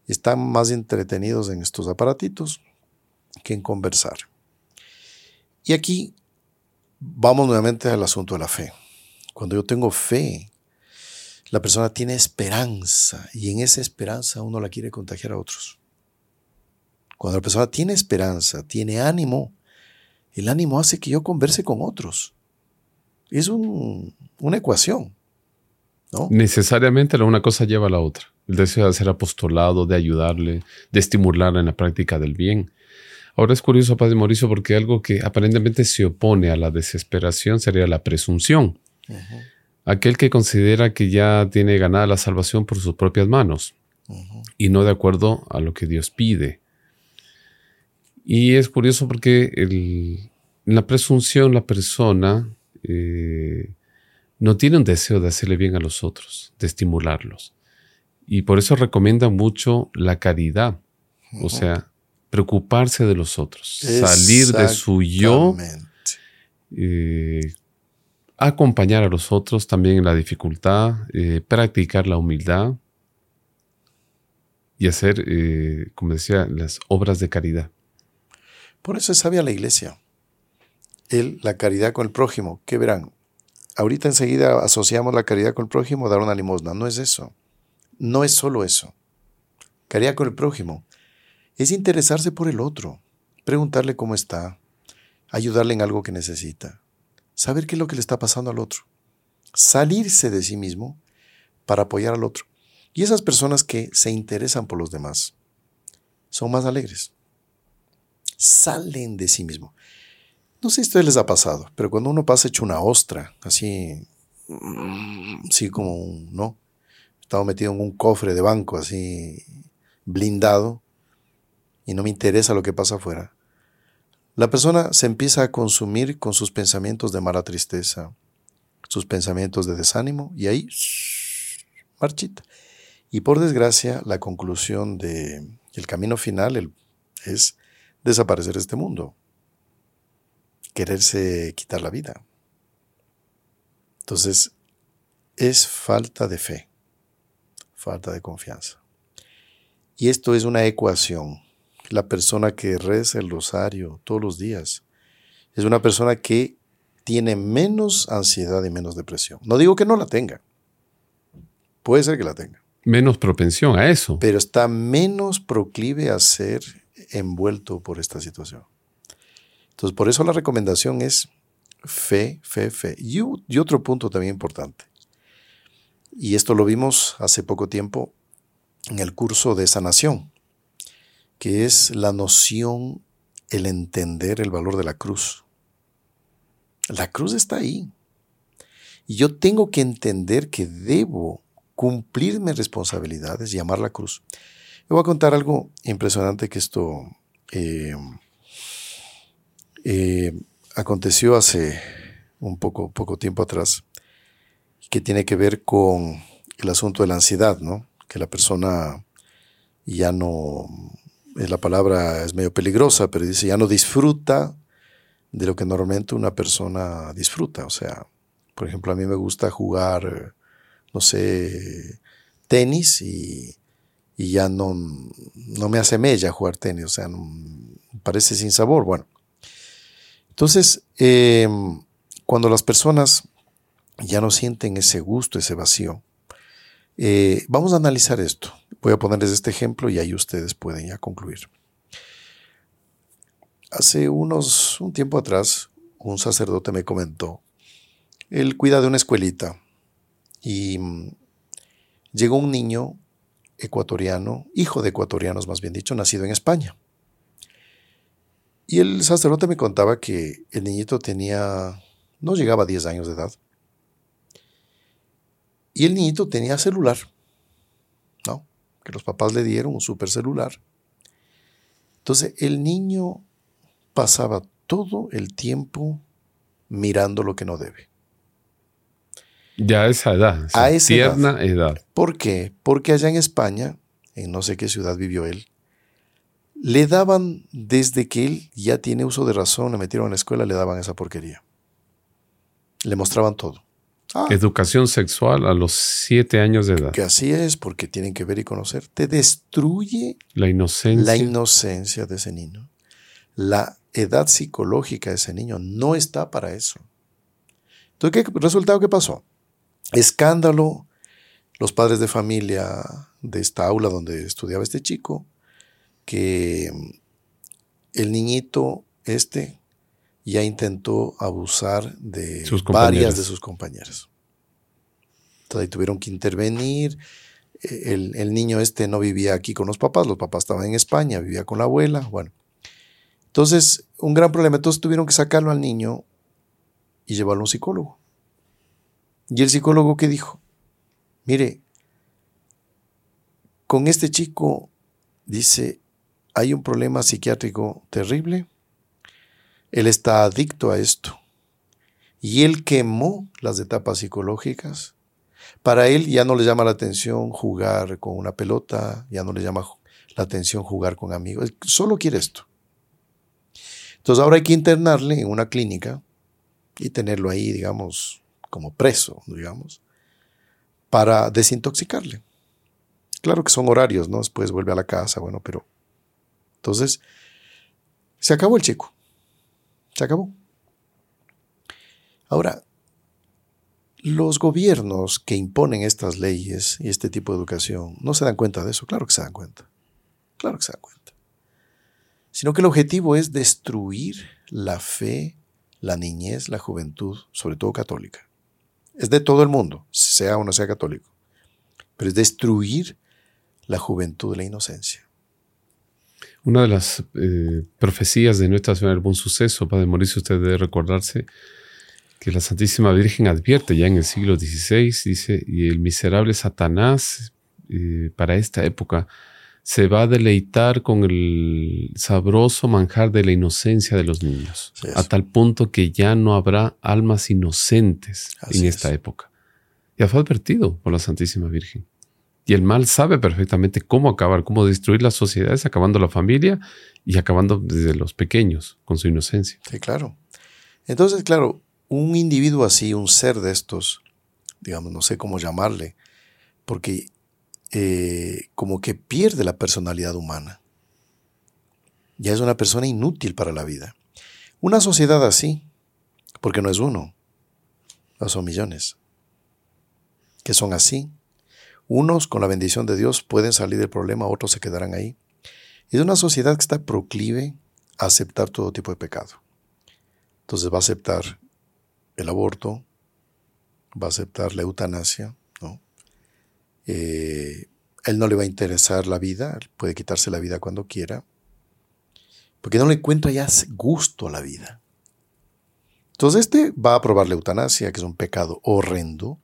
Están más entretenidos en estos aparatitos que en conversar. Y aquí vamos nuevamente al asunto de la fe. Cuando yo tengo fe, la persona tiene esperanza y en esa esperanza uno la quiere contagiar a otros. Cuando la persona tiene esperanza, tiene ánimo, el ánimo hace que yo converse con otros. Es una ecuación. ¿no? Necesariamente la una cosa lleva a la otra. El deseo de hacer apostolado, de ayudarle, de estimularle en la práctica del bien. Ahora es curioso, Padre Mauricio, porque algo que aparentemente se opone a la desesperación sería la presunción. Aquel que considera que ya tiene ganada la salvación por sus propias manos y no de acuerdo a lo que Dios pide. Y es curioso porque en la presunción la persona eh, no tiene un deseo de hacerle bien a los otros, de estimularlos. Y por eso recomienda mucho la caridad, o sea, preocuparse de los otros, salir de su yo, eh, acompañar a los otros también en la dificultad, eh, practicar la humildad y hacer, como decía, las obras de caridad. Por eso es sabia la iglesia. El, la caridad con el prójimo. ¿Qué verán? Ahorita enseguida asociamos la caridad con el prójimo a dar una limosna. No es eso. No es solo eso. Caridad con el prójimo es interesarse por el otro, preguntarle cómo está, ayudarle en algo que necesita, saber qué es lo que le está pasando al otro, salirse de sí mismo para apoyar al otro. Y esas personas que se interesan por los demás son más alegres, salen de sí mismo. No sé si a les ha pasado, pero cuando uno pasa hecho una ostra, así, así como, ¿no? Estaba metido en un cofre de banco, así, blindado, y no me interesa lo que pasa afuera. La persona se empieza a consumir con sus pensamientos de mala tristeza, sus pensamientos de desánimo, y ahí, marchita. Y por desgracia, la conclusión de camino final es desaparecer de este mundo, quererse quitar la vida. Entonces, es falta de fe, falta de confianza. Y esto es una ecuación. La persona que reza el rosario todos los días es una persona que tiene menos ansiedad y menos depresión. No digo que no la tenga, Puede ser que la tenga. Menos propensión a eso. Pero está menos proclive a ser envuelto por esta situación. Entonces, por eso la recomendación es fe, fe, fe. Y, otro punto también importante. Y esto lo vimos hace poco tiempo en el curso de sanación, que es la noción, el entender el valor de la cruz. La cruz está ahí. Y yo tengo que entender que debo cumplir mis responsabilidades y la cruz. Le voy a contar algo impresionante que esto eh, eh, aconteció hace un poco, poco tiempo atrás, que tiene que ver con el asunto de la ansiedad, ¿no? Que la persona ya no, la palabra es medio peligrosa, pero dice, ya no disfruta de lo que normalmente una persona disfruta. O sea, por ejemplo, a mí me gusta jugar, no sé, tenis y, ya no, no me hace mella jugar tenis, o sea, parece sin sabor. Bueno, entonces, em, cuando las personas ya no sienten ese gusto, ese vacío, eh, vamos a analizar esto. Voy a ponerles este ejemplo y ahí ustedes pueden ya concluir. Hace unos, un tiempo atrás, un sacerdote me comentó él cuida de una escuelita y mm, llegó un niño ecuatoriano, hijo de ecuatorianos más bien dicho, nacido en España. Y el sacerdote me contaba que el niñito tenía, no llegaba a 10 años de edad. Y el niñito tenía celular, ¿no? Que los papás le dieron un super celular. Entonces el niño pasaba todo el tiempo mirando lo que no debe. Ya a esa edad, a esa tierna edad. ¿Por qué? Porque allá en España, en no sé qué ciudad vivió él, le daban, desde que él ya tiene uso de razón, le metieron a la escuela, le daban esa porquería. Le mostraban todo. Ah. Educación sexual a los siete años de edad. Que así es, porque tienen que ver y conocer. Te destruye la inocencia. La inocencia de ese niño. La edad psicológica de ese niño no está para eso. Entonces, ¿qué resultado qué pasó? Escándalo, los padres de familia de esta aula donde estudiaba este chico, que mm, el niñito este ya intentó abusar de varias de sus compañeras. Entonces tuvieron que intervenir. E, el, el, niño este no vivía aquí con los papás, los papás estaban en España, vivía con la abuela. Bueno, entonces un gran problema. Entonces tuvieron que sacarlo al niño y llevarlo a un psicólogo. Y el psicólogo que dijo, mire, con este chico, dice, hay un problema psiquiátrico terrible, él está adicto a esto. Y él quemó las etapas psicológicas. Para él ya no le llama la atención jugar con una pelota, ya no le llama la atención jugar con amigos, solo quiere esto. Entonces ahora hay que internarle en una clínica y tenerlo ahí, digamos, como preso, digamos, para desintoxicarle. Claro que son horarios, ¿no? Después vuelve a la casa, bueno, pero... Entonces, se acabó el chico. Se acabó. Ahora, los gobiernos que imponen estas leyes y este tipo de educación no se dan cuenta de eso. Claro que se dan cuenta. Claro que se dan cuenta. Sino que el objetivo es destruir la fe, la niñez, la juventud, sobre todo católica es de todo el mundo, sea o no sea católico, pero es destruir la juventud la inocencia. Una de las eh, profecías de Nuestra Señora del Buen Suceso, Padre Mauricio, usted debe recordarse que la Santísima Virgen advierte ya en el siglo XVI, dice, y el miserable Satanás eh, para esta época se va a deleitar con el sabroso manjar de la inocencia de los niños, a tal punto que ya no habrá almas inocentes en esta época. Ya fue advertido por la Santísima Virgen. Y el mal sabe perfectamente cómo acabar, cómo destruir las sociedades, acabando la familia y acabando desde los pequeños con su inocencia. Sí, claro. Entonces, claro, un individuo así, un ser de estos, digamos, no sé cómo llamarle, porque eh, como que pierde la personalidad humana. Ya es una persona inútil para la vida. Una sociedad así, porque no es uno, no son millones, que son así. Unos con la bendición de Dios pueden salir del problema, otros se quedarán ahí. Es una sociedad que está proclive a aceptar todo tipo de pecado. Entonces va a aceptar el aborto, va a aceptar la eutanasia, Eh, él no le va a interesar la vida, puede quitarse la vida cuando quiera, porque no le encuentra ya gusto a la vida. Entonces este va a aprobar la eutanasia, que es un pecado horrendo,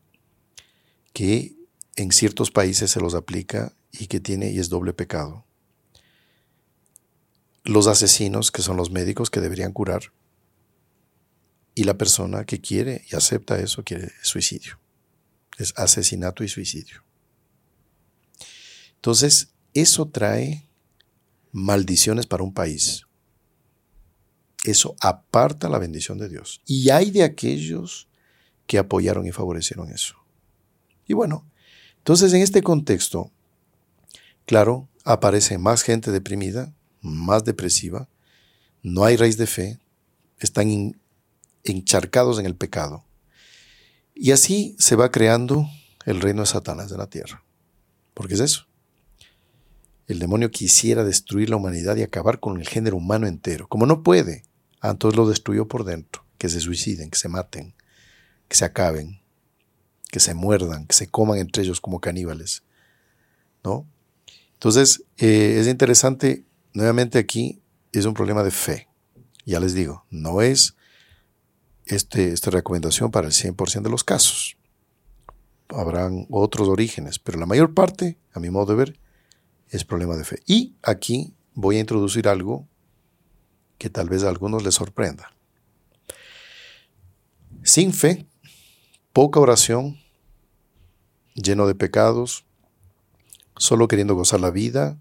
que en ciertos países se los aplica y que tiene y es doble pecado. Los asesinos, que son los médicos que deberían curar, y la persona que quiere y acepta eso quiere suicidio. Es asesinato y suicidio. Entonces, eso trae maldiciones para un país. Eso aparta la bendición de Dios. Y hay de aquellos que apoyaron y favorecieron eso. Y bueno, entonces en este contexto, claro, aparece más gente deprimida, más depresiva, no hay raíz de fe, están encharcados en el pecado. Y así se va creando el reino de Satanás de la tierra. Porque es eso. El demonio quisiera destruir la humanidad y acabar con el género humano entero. Como no puede, ah, entonces lo destruyó por dentro. Que se suiciden, que se maten, que se acaben, que se muerdan, que se coman entre ellos como caníbales. ¿No? Entonces, eh, es interesante, nuevamente aquí es un problema de fe. Ya les digo, no es este, esta recomendación para el 100% de los casos. Habrán otros orígenes, pero la mayor parte, a mi modo de ver, es problema de fe. Y aquí voy a introducir algo que tal vez a algunos les sorprenda. Sin fe, poca oración, lleno de pecados, solo queriendo gozar la vida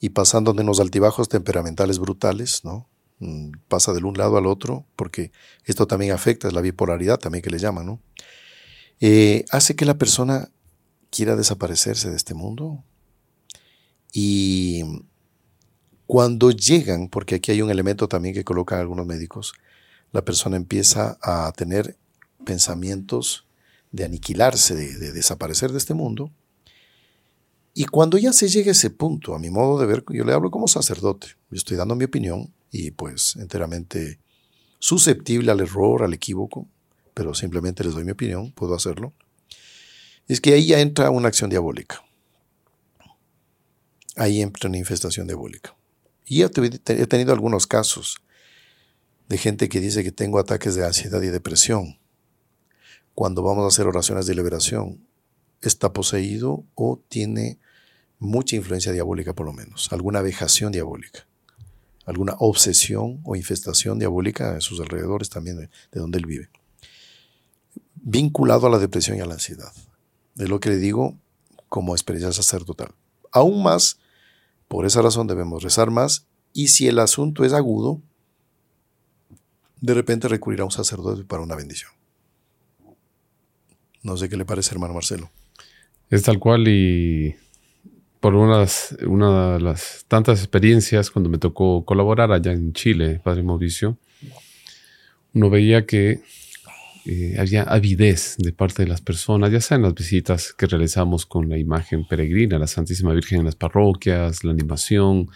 y pasando de unos altibajos temperamentales brutales, ¿no? Mm, pasa del un lado al otro, porque esto también afecta, es la bipolaridad también que le llaman, ¿no? Eh, hace que la persona quiera desaparecerse de este mundo. Y cuando llegan, porque aquí hay un elemento también que colocan algunos médicos, la persona empieza a tener pensamientos de aniquilarse, de, desaparecer de este mundo. Y cuando ya se llega a ese punto, a mi modo de ver, yo le hablo como sacerdote, yo estoy dando mi opinión, y pues enteramente susceptible al error, al equívoco, pero simplemente les doy mi opinión, puedo hacerlo, es que ahí ya entra una acción diabólica. Ahí entra una infestación diabólica. Y he tenido algunos casos de gente que dice que tengo ataques de ansiedad y depresión. Cuando vamos a hacer oraciones de liberación, está poseído o tiene mucha influencia diabólica por lo menos, alguna vejación diabólica alguna obsesión o infestación diabólica en sus alrededores también de, donde él vive. Vinculado a la depresión y a la ansiedad. Es lo que le digo como experiencia sacerdotal. Aún más, por esa razón debemos rezar más y si el asunto es agudo, de repente recurrir a un sacerdote para una bendición. No sé qué le parece, hermano Marcelo. Es tal cual y por unas, una de las tantas experiencias cuando me tocó colaborar allá en Chile, Padre Mauricio, uno veía que eh, había avidez de parte de las personas, ya sea en las visitas que realizamos con la imagen peregrina, la Santísima Virgen en las parroquias, la animación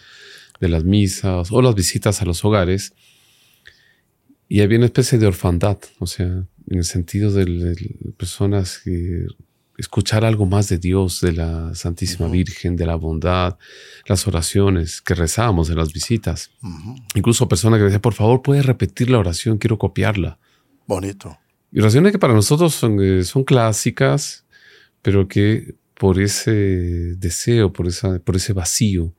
de las misas o las visitas a los hogares. Y había una especie de orfandad, o sea, en el sentido de personas que escuchar algo más de Dios, de la Santísima Virgen, de la bondad, las oraciones que rezábamos en las visitas. Incluso personas que decían, por favor, puedes repetir la oración, quiero copiarla. Bonito. Y oraciones que para nosotros son, eh, son clásicas, pero que por ese deseo, por, esa, por ese vacío,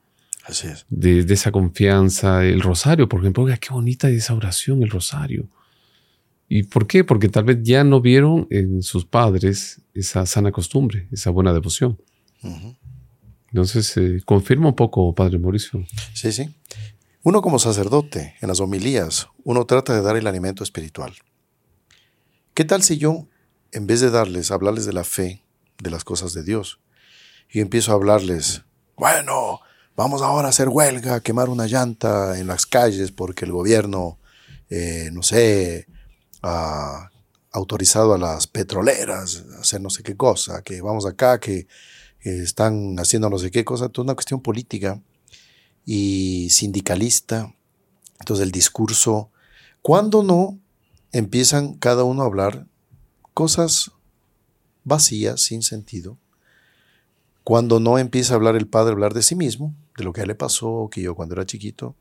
De, de, esa confianza, el rosario, por ejemplo, qué bonita es esa oración, el rosario. ¿Y por qué? Porque tal vez ya no vieron en sus padres esa sana costumbre, esa buena devoción. Entonces, eh, confirma un poco, Padre Mauricio. Sí, sí. Uno como sacerdote, en las homilías, uno trata de dar el alimento espiritual. ¿Qué tal si yo, en vez de darles, hablarles de la fe, de las cosas de Dios, y empiezo a hablarles, bueno, vamos ahora a hacer huelga, quemar una llanta en las calles porque el gobierno, eh, no sé, autorizado a las petroleras a hacer no sé qué cosa, que vamos acá, que están haciendo no sé qué cosa, toda una cuestión política y sindicalista. Entonces el discurso, cuando no empiezan cada uno a hablar cosas vacías, sin sentido, cuando no empieza a hablar el padre, hablar de sí mismo, de lo que a le pasó, que yo cuando era chiquito,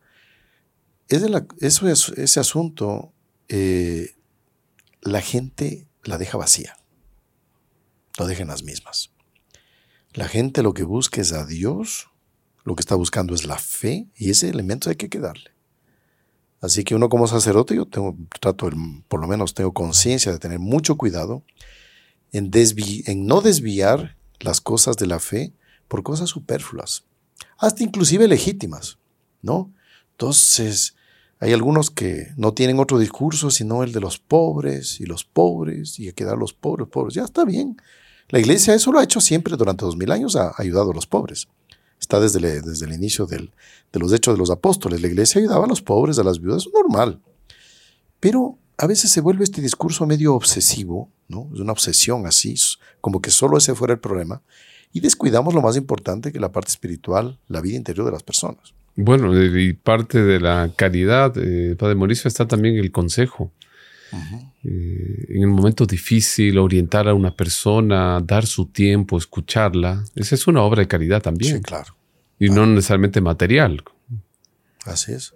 es ese asunto, eh, la gente la deja vacía, lo deja en las mismas. La gente lo que busca es a Dios, lo que está buscando es la fe y ese elemento hay que quedarle. Así que uno como sacerdote, yo tengo, trato, por lo menos tengo conciencia de tener mucho cuidado en, no desviar las cosas de la fe por cosas superfluas, hasta inclusive legítimas, ¿no? Entonces, hay algunos que no tienen otro discurso sino el de los pobres y los pobres y hay que dar a los pobres, pobres. Ya está bien. La iglesia eso lo ha hecho siempre durante dos mil años, ha ayudado a los pobres. Está desde, desde el inicio de los hechos de los apóstoles. La iglesia ayudaba a los pobres, a las viudas, normal. Pero a veces se vuelve este discurso medio obsesivo, ¿no? Es una obsesión así, como que solo ese fuera el problema. Y descuidamos lo más importante que la parte espiritual, la vida interior de las personas. Bueno, y parte de la caridad, eh, Padre Mauricio, está también el consejo. Eh, en el momento difícil, orientar a una persona, dar su tiempo, escucharla, esa es una obra de caridad también. Sí, claro. Y no necesariamente material. Así es.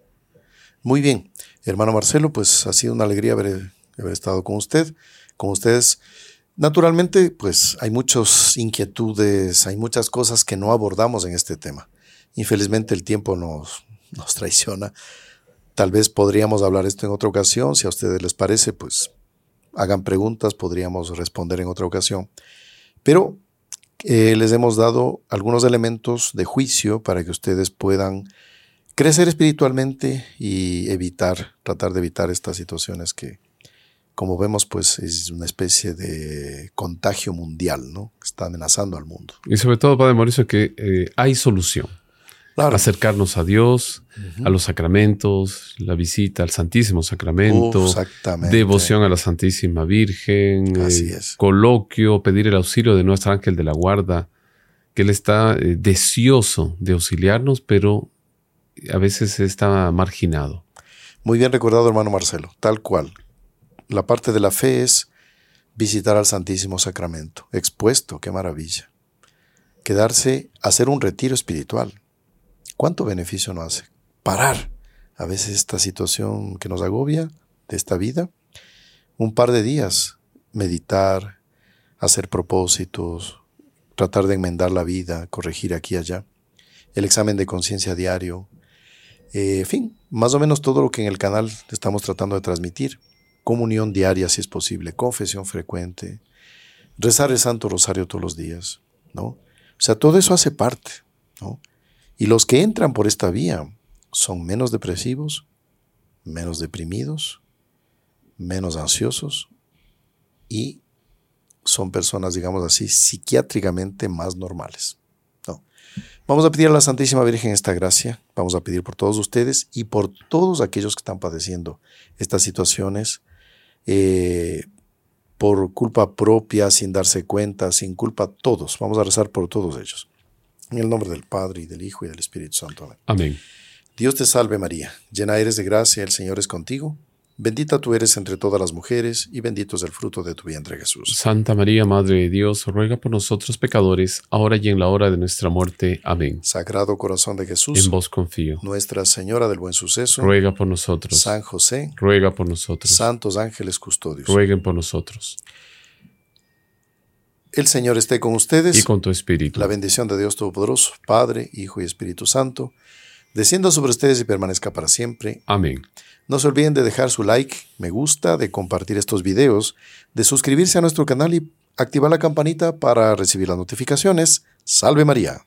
Muy bien, hermano Marcelo, pues ha sido una alegría haber, haber estado con usted, con ustedes. Naturalmente, pues hay muchas inquietudes, hay muchas cosas que no abordamos en este tema. Infelizmente el tiempo nos, nos traiciona. Tal vez podríamos hablar esto en otra ocasión, si a ustedes les parece, pues hagan preguntas, podríamos responder en otra ocasión. Pero eh, les hemos dado algunos elementos de juicio para que ustedes puedan crecer espiritualmente y evitar, tratar de evitar estas situaciones que, como vemos, pues es una especie de contagio mundial, ¿no? Que está amenazando al mundo. Y sobre todo, Padre Mauricio, que eh, hay solución acercarnos a Dios, a los sacramentos, la visita al Santísimo Sacramento, devoción a la Santísima Virgen, eh, coloquio, pedir el auxilio de nuestro ángel de la guarda, que él está eh, deseoso de auxiliarnos, pero a veces está marginado. Muy bien recordado, hermano Marcelo, tal cual. La parte de la fe es visitar al Santísimo Sacramento, expuesto, qué maravilla. Quedarse, hacer un retiro espiritual, ¿Cuánto beneficio nos hace? Parar a veces esta situación que nos agobia de esta vida. Un par de días, meditar, hacer propósitos, tratar de enmendar la vida, corregir aquí y allá. El examen de conciencia diario. Eh, en fin, más o menos todo lo que en el canal estamos tratando de transmitir. Comunión diaria si es posible, confesión frecuente, rezar el Santo Rosario todos los días, ¿no? O sea, todo eso hace parte, ¿no? Y los que entran por esta vía son menos depresivos, menos deprimidos, menos ansiosos y son personas, digamos así, psiquiátricamente más normales. Vamos a pedir a la Santísima Virgen esta gracia, vamos a pedir por todos ustedes y por todos aquellos que están padeciendo estas situaciones eh, por culpa propia, sin darse cuenta, sin culpa, todos. Vamos a rezar por todos ellos. En el nombre del Padre, y del Hijo, y del Espíritu Santo. Amén. Dios te salve María, llena eres de gracia, el Señor es contigo. Bendita tú eres entre todas las mujeres, y bendito es el fruto de tu vientre Jesús. Santa María, Madre de Dios, ruega por nosotros pecadores, ahora y en la hora de nuestra muerte. Amén. Sagrado corazón de Jesús, en vos confío. Nuestra Señora del Buen Suceso, ruega por nosotros. San José, ruega por nosotros. Santos ángeles custodios, rueguen por nosotros. El Señor esté con ustedes. Y con tu espíritu. La bendición de Dios Todopoderoso, Padre, Hijo y Espíritu Santo, descienda sobre ustedes y permanezca para siempre. Amén. No se olviden de dejar su like, me gusta, de compartir estos videos, de suscribirse a nuestro canal y activar la campanita para recibir las notificaciones. Salve María.